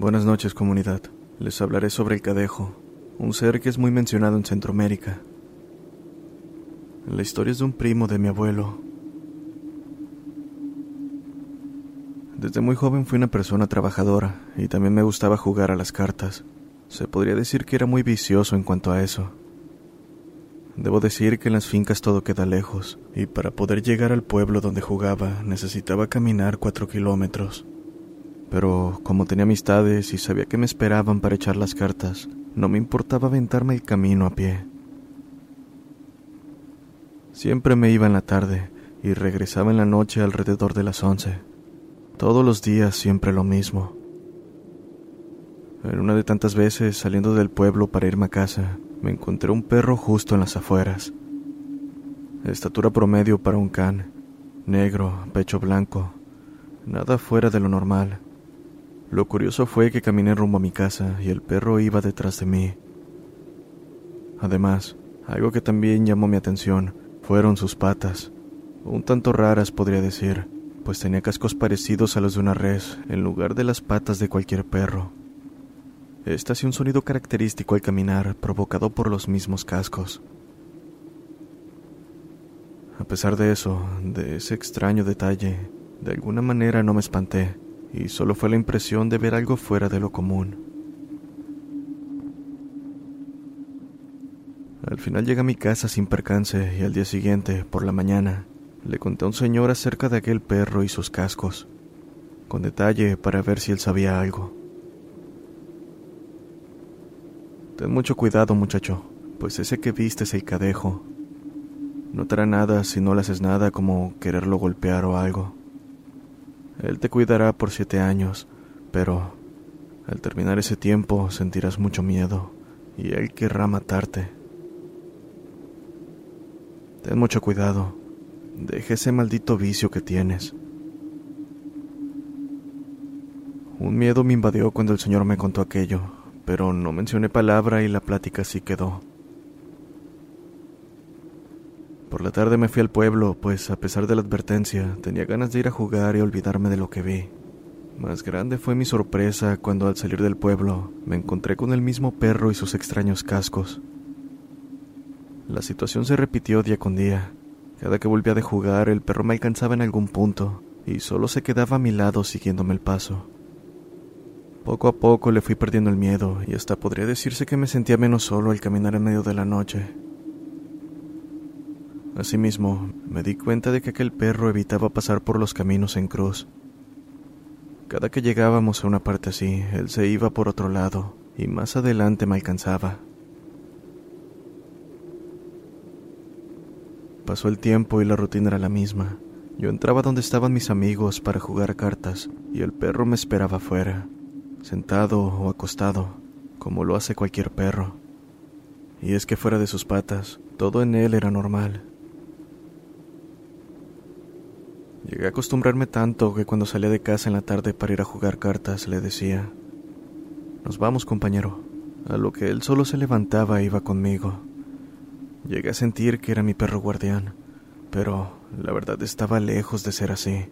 Buenas noches comunidad. Les hablaré sobre el cadejo, un ser que es muy mencionado en Centroamérica. La historia es de un primo de mi abuelo. Desde muy joven fui una persona trabajadora y también me gustaba jugar a las cartas. Se podría decir que era muy vicioso en cuanto a eso. Debo decir que en las fincas todo queda lejos, y para poder llegar al pueblo donde jugaba necesitaba caminar cuatro kilómetros. Pero como tenía amistades y sabía que me esperaban para echar las cartas, no me importaba aventarme el camino a pie. Siempre me iba en la tarde y regresaba en la noche alrededor de las once. Todos los días siempre lo mismo. En una de tantas veces, saliendo del pueblo para irme a casa, me encontré un perro justo en las afueras. Estatura promedio para un can, negro, pecho blanco, nada fuera de lo normal. Lo curioso fue que caminé rumbo a mi casa y el perro iba detrás de mí. Además, algo que también llamó mi atención fueron sus patas, un tanto raras podría decir, pues tenía cascos parecidos a los de una res en lugar de las patas de cualquier perro. Este hacía un sonido característico al caminar, provocado por los mismos cascos. A pesar de eso, de ese extraño detalle, de alguna manera no me espanté, y solo fue la impresión de ver algo fuera de lo común. Al final llegué a mi casa sin percance y al día siguiente, por la mañana, le conté a un señor acerca de aquel perro y sus cascos, con detalle para ver si él sabía algo. Ten mucho cuidado, muchacho, pues ese que viste es el cadejo. No te hará nada si no le haces nada como quererlo golpear o algo. Él te cuidará por siete años, pero al terminar ese tiempo sentirás mucho miedo y él querrá matarte. Ten mucho cuidado. Deja ese maldito vicio que tienes. Un miedo me invadió cuando el señor me contó aquello, pero no mencioné palabra y la plática así quedó. Por la tarde me fui al pueblo, pues a pesar de la advertencia, tenía ganas de ir a jugar y olvidarme de lo que vi. Más grande fue mi sorpresa cuando al salir del pueblo me encontré con el mismo perro y sus extraños cascos. La situación se repitió día con día. Cada que volvía de jugar, el perro me alcanzaba en algún punto y solo se quedaba a mi lado siguiéndome el paso. Poco a poco le fui perdiendo el miedo y hasta podría decirse que me sentía menos solo al caminar en medio de la noche. Asimismo, me di cuenta de que aquel perro evitaba pasar por los caminos en cruz. Cada que llegábamos a una parte así, él se iba por otro lado y más adelante me alcanzaba. Pasó el tiempo y la rutina era la misma. Yo entraba donde estaban mis amigos para jugar cartas y el perro me esperaba afuera, sentado o acostado, como lo hace cualquier perro. Y es que fuera de sus patas, todo en él era normal. Llegué a acostumbrarme tanto que cuando salía de casa en la tarde para ir a jugar cartas le decía, Nos vamos, compañero. A lo que él solo se levantaba e iba conmigo. Llegué a sentir que era mi perro guardián, pero la verdad estaba lejos de ser así.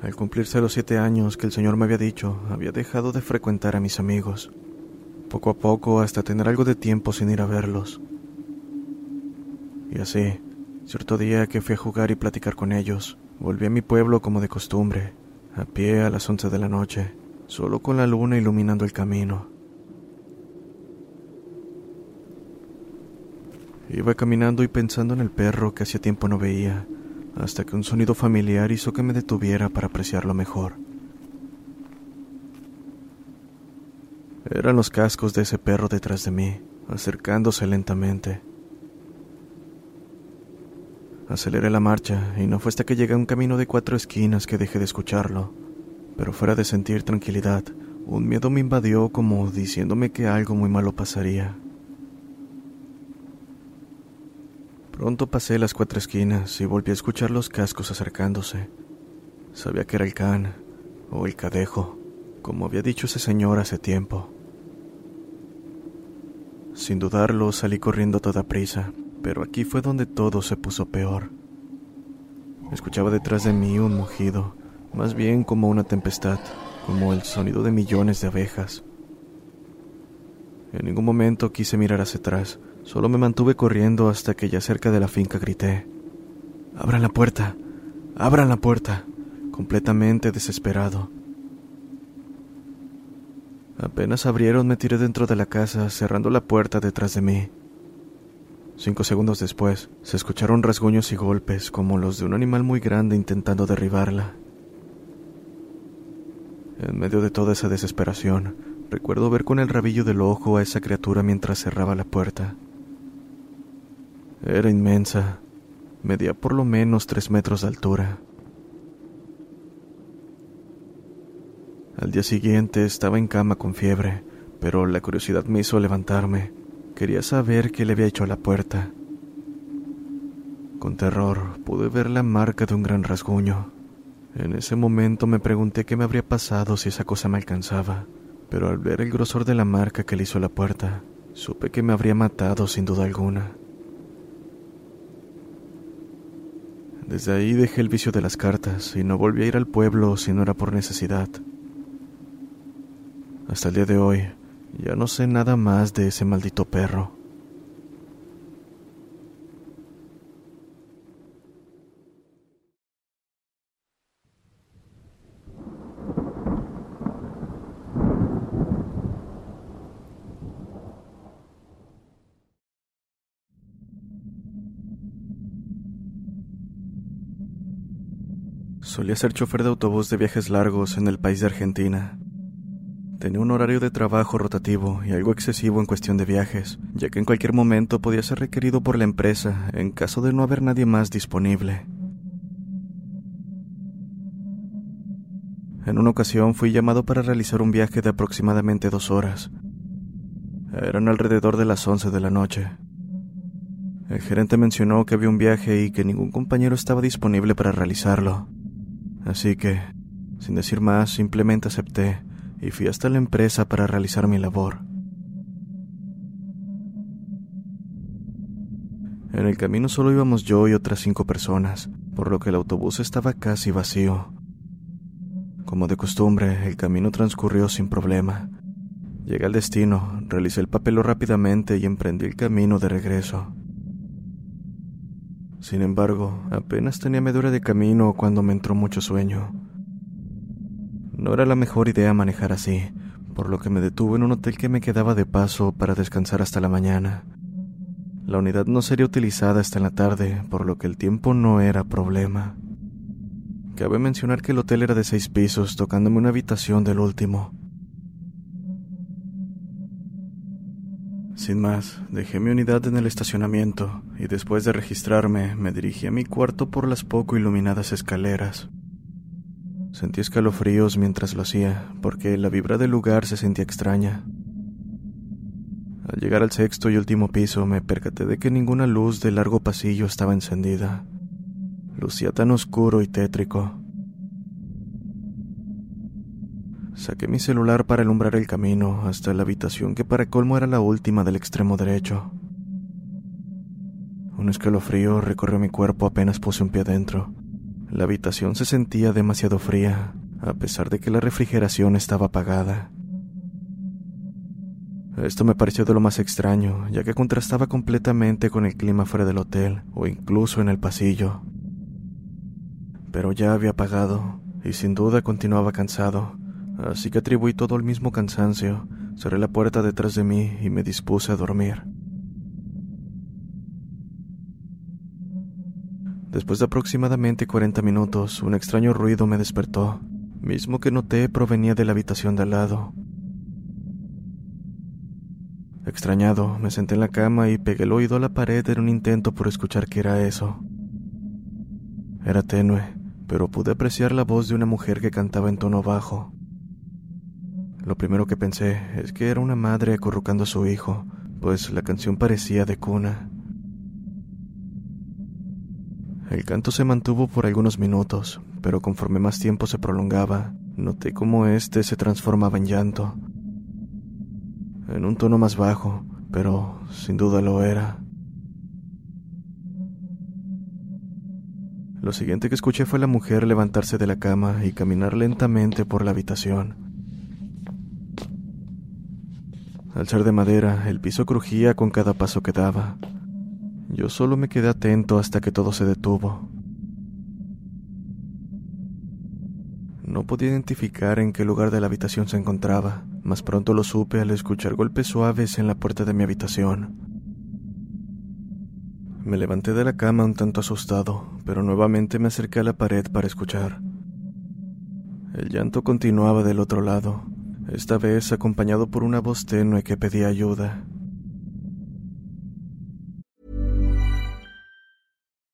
Al cumplirse los siete años que el Señor me había dicho, había dejado de frecuentar a mis amigos, poco a poco hasta tener algo de tiempo sin ir a verlos. Y así, cierto día que fui a jugar y platicar con ellos, volví a mi pueblo como de costumbre, a pie a las once de la noche, solo con la luna iluminando el camino. Iba caminando y pensando en el perro que hacía tiempo no veía, hasta que un sonido familiar hizo que me detuviera para apreciarlo mejor. Eran los cascos de ese perro detrás de mí, acercándose lentamente. Aceleré la marcha y no fue hasta que llegué a un camino de cuatro esquinas que dejé de escucharlo. Pero fuera de sentir tranquilidad, un miedo me invadió como diciéndome que algo muy malo pasaría. Pronto pasé las cuatro esquinas y volví a escuchar los cascos acercándose. Sabía que era el can o el cadejo, como había dicho ese señor hace tiempo. Sin dudarlo, salí corriendo a toda prisa, pero aquí fue donde todo se puso peor. Escuchaba detrás de mí un mugido, más bien como una tempestad, como el sonido de millones de abejas. En ningún momento quise mirar hacia atrás, Solo me mantuve corriendo hasta que ya cerca de la finca grité. Abran la puerta, abran la puerta, completamente desesperado. Apenas abrieron me tiré dentro de la casa, cerrando la puerta detrás de mí. Cinco segundos después, se escucharon rasguños y golpes como los de un animal muy grande intentando derribarla. En medio de toda esa desesperación, recuerdo ver con el rabillo del ojo a esa criatura mientras cerraba la puerta. Era inmensa. Medía por lo menos tres metros de altura. Al día siguiente estaba en cama con fiebre, pero la curiosidad me hizo levantarme. Quería saber qué le había hecho a la puerta. Con terror pude ver la marca de un gran rasguño. En ese momento me pregunté qué me habría pasado si esa cosa me alcanzaba, pero al ver el grosor de la marca que le hizo la puerta, supe que me habría matado sin duda alguna. Desde ahí dejé el vicio de las cartas y no volví a ir al pueblo si no era por necesidad. Hasta el día de hoy, ya no sé nada más de ese maldito perro. Solía ser chofer de autobús de viajes largos en el país de Argentina. Tenía un horario de trabajo rotativo y algo excesivo en cuestión de viajes, ya que en cualquier momento podía ser requerido por la empresa en caso de no haber nadie más disponible. En una ocasión fui llamado para realizar un viaje de aproximadamente dos horas. Eran alrededor de las once de la noche. El gerente mencionó que había un viaje y que ningún compañero estaba disponible para realizarlo. Así que, sin decir más, simplemente acepté y fui hasta la empresa para realizar mi labor. En el camino solo íbamos yo y otras cinco personas, por lo que el autobús estaba casi vacío. Como de costumbre, el camino transcurrió sin problema. Llegué al destino, realicé el papel rápidamente y emprendí el camino de regreso. Sin embargo, apenas tenía media hora de camino cuando me entró mucho sueño. No era la mejor idea manejar así, por lo que me detuve en un hotel que me quedaba de paso para descansar hasta la mañana. La unidad no sería utilizada hasta en la tarde, por lo que el tiempo no era problema. Cabe mencionar que el hotel era de seis pisos, tocándome una habitación del último. Sin más, dejé mi unidad en el estacionamiento y después de registrarme me dirigí a mi cuarto por las poco iluminadas escaleras. Sentí escalofríos mientras lo hacía, porque la vibra del lugar se sentía extraña. Al llegar al sexto y último piso me percaté de que ninguna luz del largo pasillo estaba encendida. Lucía tan oscuro y tétrico. Saqué mi celular para alumbrar el camino hasta la habitación que para colmo era la última del extremo derecho. Un escalofrío recorrió mi cuerpo apenas puse un pie adentro. La habitación se sentía demasiado fría, a pesar de que la refrigeración estaba apagada. Esto me pareció de lo más extraño, ya que contrastaba completamente con el clima fuera del hotel o incluso en el pasillo. Pero ya había apagado, y sin duda continuaba cansado, así que atribuí todo el mismo cansancio, cerré la puerta detrás de mí y me dispuse a dormir. Después de aproximadamente 40 minutos, un extraño ruido me despertó, mismo que noté provenía de la habitación de al lado. Extrañado, me senté en la cama y pegué el oído a la pared en un intento por escuchar qué era eso. Era tenue, pero pude apreciar la voz de una mujer que cantaba en tono bajo. Lo primero que pensé es que era una madre acurrucando a su hijo, pues la canción parecía de cuna. El canto se mantuvo por algunos minutos, pero conforme más tiempo se prolongaba, noté cómo éste se transformaba en llanto. En un tono más bajo, pero sin duda lo era. Lo siguiente que escuché fue la mujer levantarse de la cama y caminar lentamente por la habitación. Al ser de madera, el piso crujía con cada paso que daba. Yo solo me quedé atento hasta que todo se detuvo. No podía identificar en qué lugar de la habitación se encontraba, mas pronto lo supe al escuchar golpes suaves en la puerta de mi habitación. Me levanté de la cama un tanto asustado, pero nuevamente me acerqué a la pared para escuchar. El llanto continuaba del otro lado, esta vez acompañado por una voz tenue que pedía ayuda.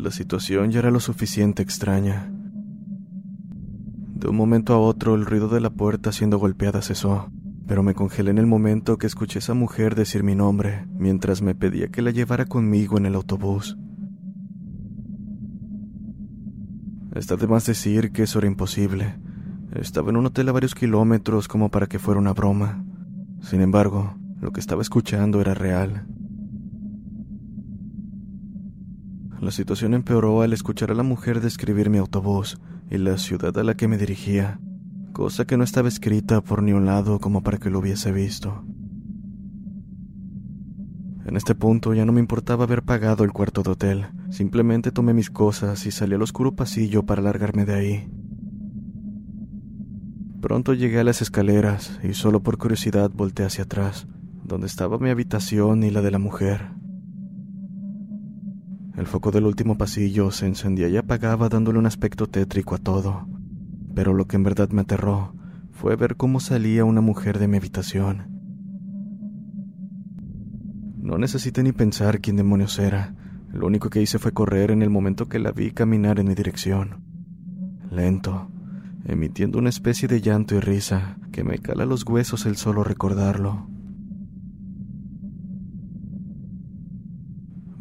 La situación ya era lo suficiente extraña. De un momento a otro el ruido de la puerta siendo golpeada cesó, pero me congelé en el momento que escuché a esa mujer decir mi nombre mientras me pedía que la llevara conmigo en el autobús. Está de más decir que eso era imposible. Estaba en un hotel a varios kilómetros como para que fuera una broma. Sin embargo, lo que estaba escuchando era real. La situación empeoró al escuchar a la mujer describir mi autobús y la ciudad a la que me dirigía, cosa que no estaba escrita por ni un lado como para que lo hubiese visto. En este punto ya no me importaba haber pagado el cuarto de hotel, simplemente tomé mis cosas y salí al oscuro pasillo para largarme de ahí. Pronto llegué a las escaleras y solo por curiosidad volteé hacia atrás, donde estaba mi habitación y la de la mujer. El foco del último pasillo se encendía y apagaba dándole un aspecto tétrico a todo, pero lo que en verdad me aterró fue ver cómo salía una mujer de mi habitación. No necesité ni pensar quién demonios era, lo único que hice fue correr en el momento que la vi caminar en mi dirección. Lento, emitiendo una especie de llanto y risa que me cala los huesos el solo recordarlo.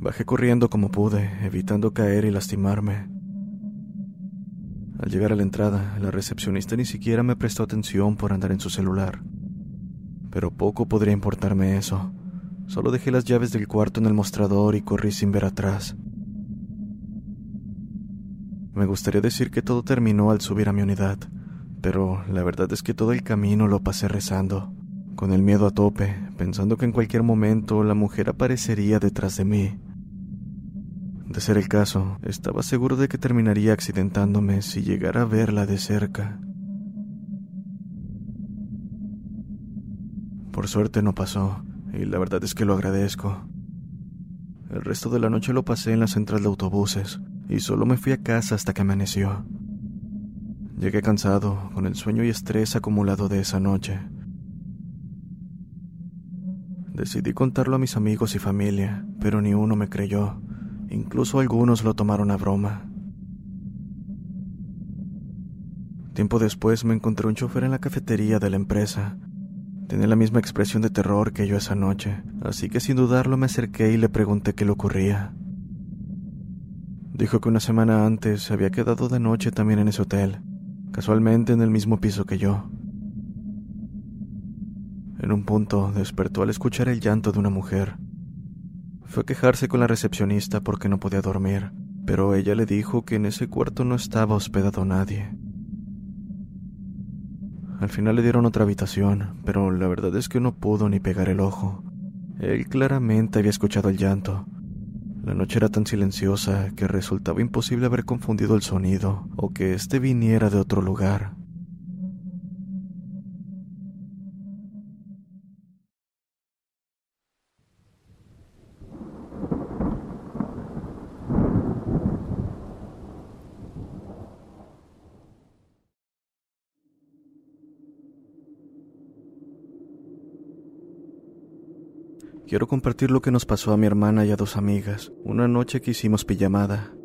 Bajé corriendo como pude, evitando caer y lastimarme. Al llegar a la entrada, la recepcionista ni siquiera me prestó atención por andar en su celular. Pero poco podría importarme eso. Solo dejé las llaves del cuarto en el mostrador y corrí sin ver atrás. Me gustaría decir que todo terminó al subir a mi unidad, pero la verdad es que todo el camino lo pasé rezando, con el miedo a tope, pensando que en cualquier momento la mujer aparecería detrás de mí. De ser el caso, estaba seguro de que terminaría accidentándome si llegara a verla de cerca. Por suerte no pasó, y la verdad es que lo agradezco. El resto de la noche lo pasé en la central de autobuses, y solo me fui a casa hasta que amaneció. Llegué cansado, con el sueño y estrés acumulado de esa noche. Decidí contarlo a mis amigos y familia, pero ni uno me creyó. Incluso algunos lo tomaron a broma. Tiempo después me encontré un chofer en la cafetería de la empresa. Tenía la misma expresión de terror que yo esa noche, así que sin dudarlo me acerqué y le pregunté qué le ocurría. Dijo que una semana antes se había quedado de noche también en ese hotel, casualmente en el mismo piso que yo. En un punto despertó al escuchar el llanto de una mujer. Fue a quejarse con la recepcionista porque no podía dormir, pero ella le dijo que en ese cuarto no estaba hospedado nadie. Al final le dieron otra habitación, pero la verdad es que no pudo ni pegar el ojo. Él claramente había escuchado el llanto. La noche era tan silenciosa que resultaba imposible haber confundido el sonido o que éste viniera de otro lugar. Quiero compartir lo que nos pasó a mi hermana y a dos amigas, una noche que hicimos pijamada.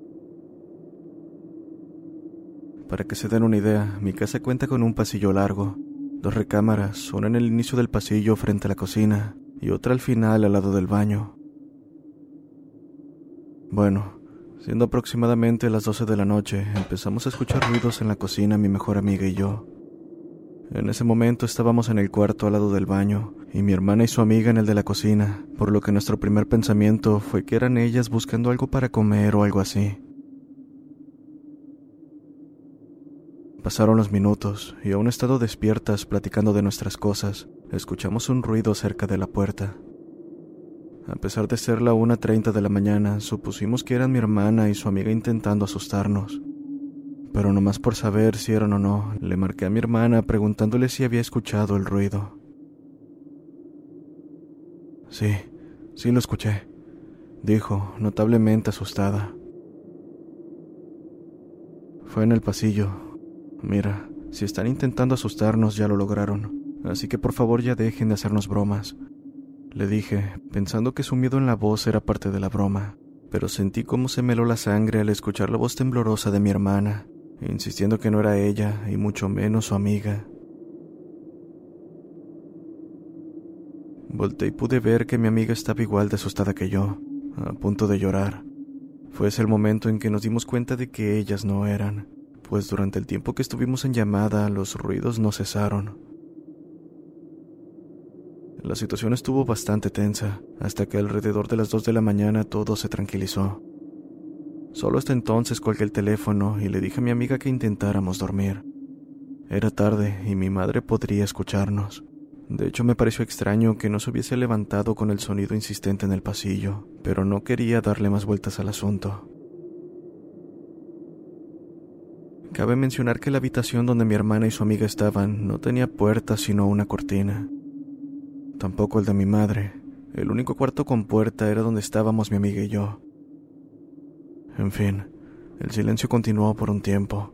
Para que se den una idea, mi casa cuenta con un pasillo largo, dos recámaras, una en el inicio del pasillo frente a la cocina y otra al final al lado del baño. Bueno, siendo aproximadamente las 12 de la noche, empezamos a escuchar ruidos en la cocina mi mejor amiga y yo. En ese momento estábamos en el cuarto al lado del baño y mi hermana y su amiga en el de la cocina, por lo que nuestro primer pensamiento fue que eran ellas buscando algo para comer o algo así. Pasaron los minutos y aún estado despiertas platicando de nuestras cosas, escuchamos un ruido cerca de la puerta. A pesar de ser la 1.30 de la mañana, supusimos que eran mi hermana y su amiga intentando asustarnos pero nomás por saber si eran o no, le marqué a mi hermana preguntándole si había escuchado el ruido. Sí, sí lo escuché, dijo, notablemente asustada. Fue en el pasillo. Mira, si están intentando asustarnos ya lo lograron, así que por favor ya dejen de hacernos bromas. Le dije, pensando que su miedo en la voz era parte de la broma, pero sentí cómo se meló la sangre al escuchar la voz temblorosa de mi hermana insistiendo que no era ella y mucho menos su amiga. Volté y pude ver que mi amiga estaba igual de asustada que yo, a punto de llorar. Fue ese el momento en que nos dimos cuenta de que ellas no eran, pues durante el tiempo que estuvimos en llamada los ruidos no cesaron. La situación estuvo bastante tensa, hasta que alrededor de las dos de la mañana todo se tranquilizó. Solo hasta entonces colgué el teléfono y le dije a mi amiga que intentáramos dormir. Era tarde y mi madre podría escucharnos. De hecho, me pareció extraño que no se hubiese levantado con el sonido insistente en el pasillo, pero no quería darle más vueltas al asunto. Cabe mencionar que la habitación donde mi hermana y su amiga estaban no tenía puerta sino una cortina. Tampoco el de mi madre. El único cuarto con puerta era donde estábamos mi amiga y yo. En fin, el silencio continuó por un tiempo.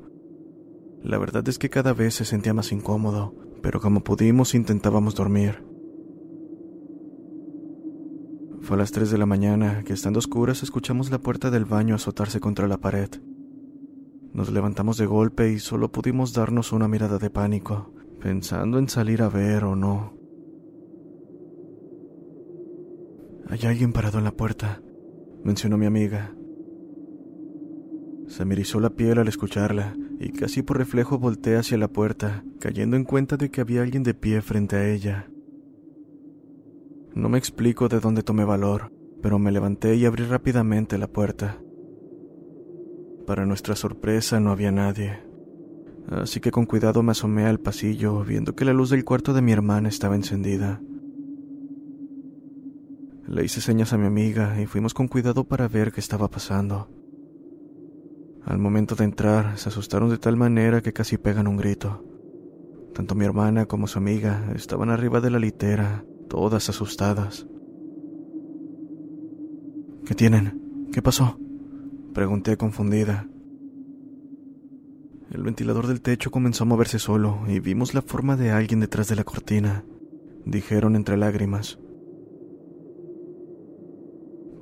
La verdad es que cada vez se sentía más incómodo, pero como pudimos intentábamos dormir. Fue a las 3 de la mañana que estando oscuras escuchamos la puerta del baño azotarse contra la pared. Nos levantamos de golpe y solo pudimos darnos una mirada de pánico, pensando en salir a ver o no. Hay alguien parado en la puerta, mencionó mi amiga. Se me erizó la piel al escucharla y casi por reflejo volteé hacia la puerta, cayendo en cuenta de que había alguien de pie frente a ella. No me explico de dónde tomé valor, pero me levanté y abrí rápidamente la puerta. Para nuestra sorpresa no había nadie, así que con cuidado me asomé al pasillo, viendo que la luz del cuarto de mi hermana estaba encendida. Le hice señas a mi amiga y fuimos con cuidado para ver qué estaba pasando. Al momento de entrar, se asustaron de tal manera que casi pegan un grito. Tanto mi hermana como su amiga estaban arriba de la litera, todas asustadas. ¿Qué tienen? ¿Qué pasó? Pregunté confundida. El ventilador del techo comenzó a moverse solo y vimos la forma de alguien detrás de la cortina, dijeron entre lágrimas.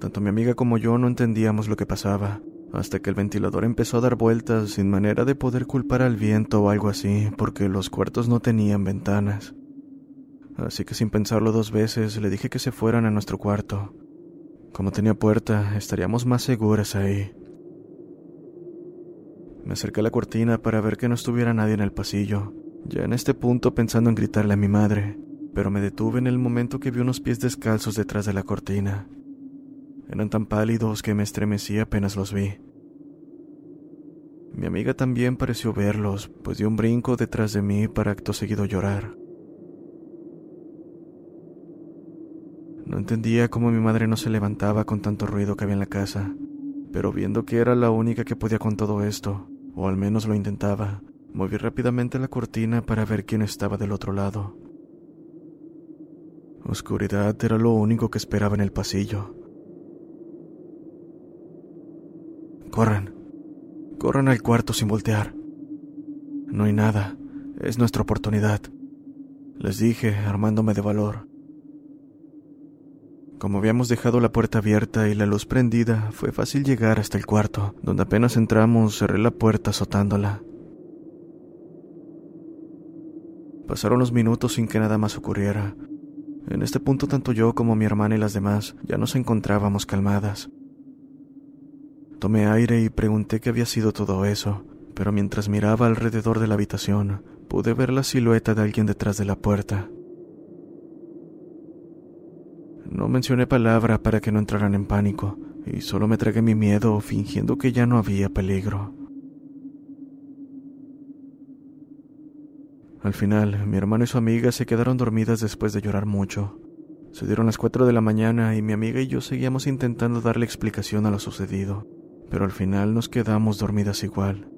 Tanto mi amiga como yo no entendíamos lo que pasaba, hasta que el ventilador empezó a dar vueltas sin manera de poder culpar al viento o algo así, porque los cuartos no tenían ventanas. Así que sin pensarlo dos veces le dije que se fueran a nuestro cuarto. Como tenía puerta, estaríamos más seguras ahí. Me acerqué a la cortina para ver que no estuviera nadie en el pasillo, ya en este punto pensando en gritarle a mi madre, pero me detuve en el momento que vi unos pies descalzos detrás de la cortina. Eran tan pálidos que me estremecí apenas los vi. Mi amiga también pareció verlos, pues dio un brinco detrás de mí para acto seguido llorar. No entendía cómo mi madre no se levantaba con tanto ruido que había en la casa, pero viendo que era la única que podía con todo esto, o al menos lo intentaba, moví rápidamente la cortina para ver quién estaba del otro lado. Oscuridad era lo único que esperaba en el pasillo. Corran. Corran al cuarto sin voltear. No hay nada. Es nuestra oportunidad. Les dije, armándome de valor. Como habíamos dejado la puerta abierta y la luz prendida, fue fácil llegar hasta el cuarto, donde apenas entramos cerré la puerta azotándola. Pasaron los minutos sin que nada más ocurriera. En este punto tanto yo como mi hermana y las demás ya nos encontrábamos calmadas. Tomé aire y pregunté qué había sido todo eso, pero mientras miraba alrededor de la habitación, pude ver la silueta de alguien detrás de la puerta. No mencioné palabra para que no entraran en pánico, y solo me tragué mi miedo fingiendo que ya no había peligro. Al final, mi hermano y su amiga se quedaron dormidas después de llorar mucho. Se dieron las cuatro de la mañana y mi amiga y yo seguíamos intentando darle explicación a lo sucedido pero al final nos quedamos dormidas igual.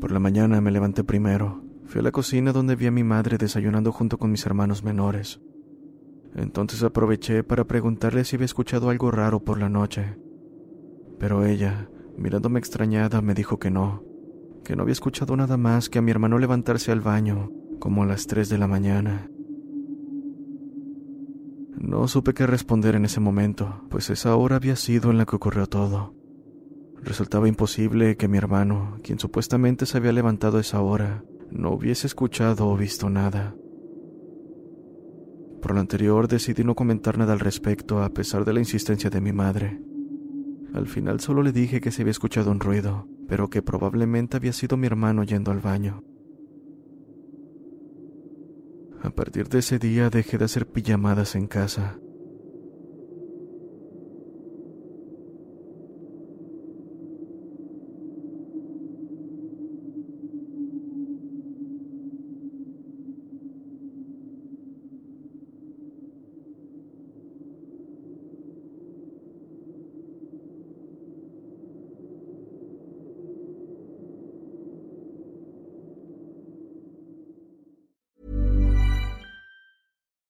Por la mañana me levanté primero. Fui a la cocina donde vi a mi madre desayunando junto con mis hermanos menores. Entonces aproveché para preguntarle si había escuchado algo raro por la noche. Pero ella, mirándome extrañada, me dijo que no, que no había escuchado nada más que a mi hermano levantarse al baño, como a las tres de la mañana. No supe qué responder en ese momento, pues esa hora había sido en la que ocurrió todo. Resultaba imposible que mi hermano, quien supuestamente se había levantado a esa hora, no hubiese escuchado o visto nada. Por lo anterior decidí no comentar nada al respecto a pesar de la insistencia de mi madre. Al final solo le dije que se había escuchado un ruido, pero que probablemente había sido mi hermano yendo al baño. A partir de ese día dejé de hacer pijamadas en casa.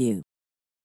you.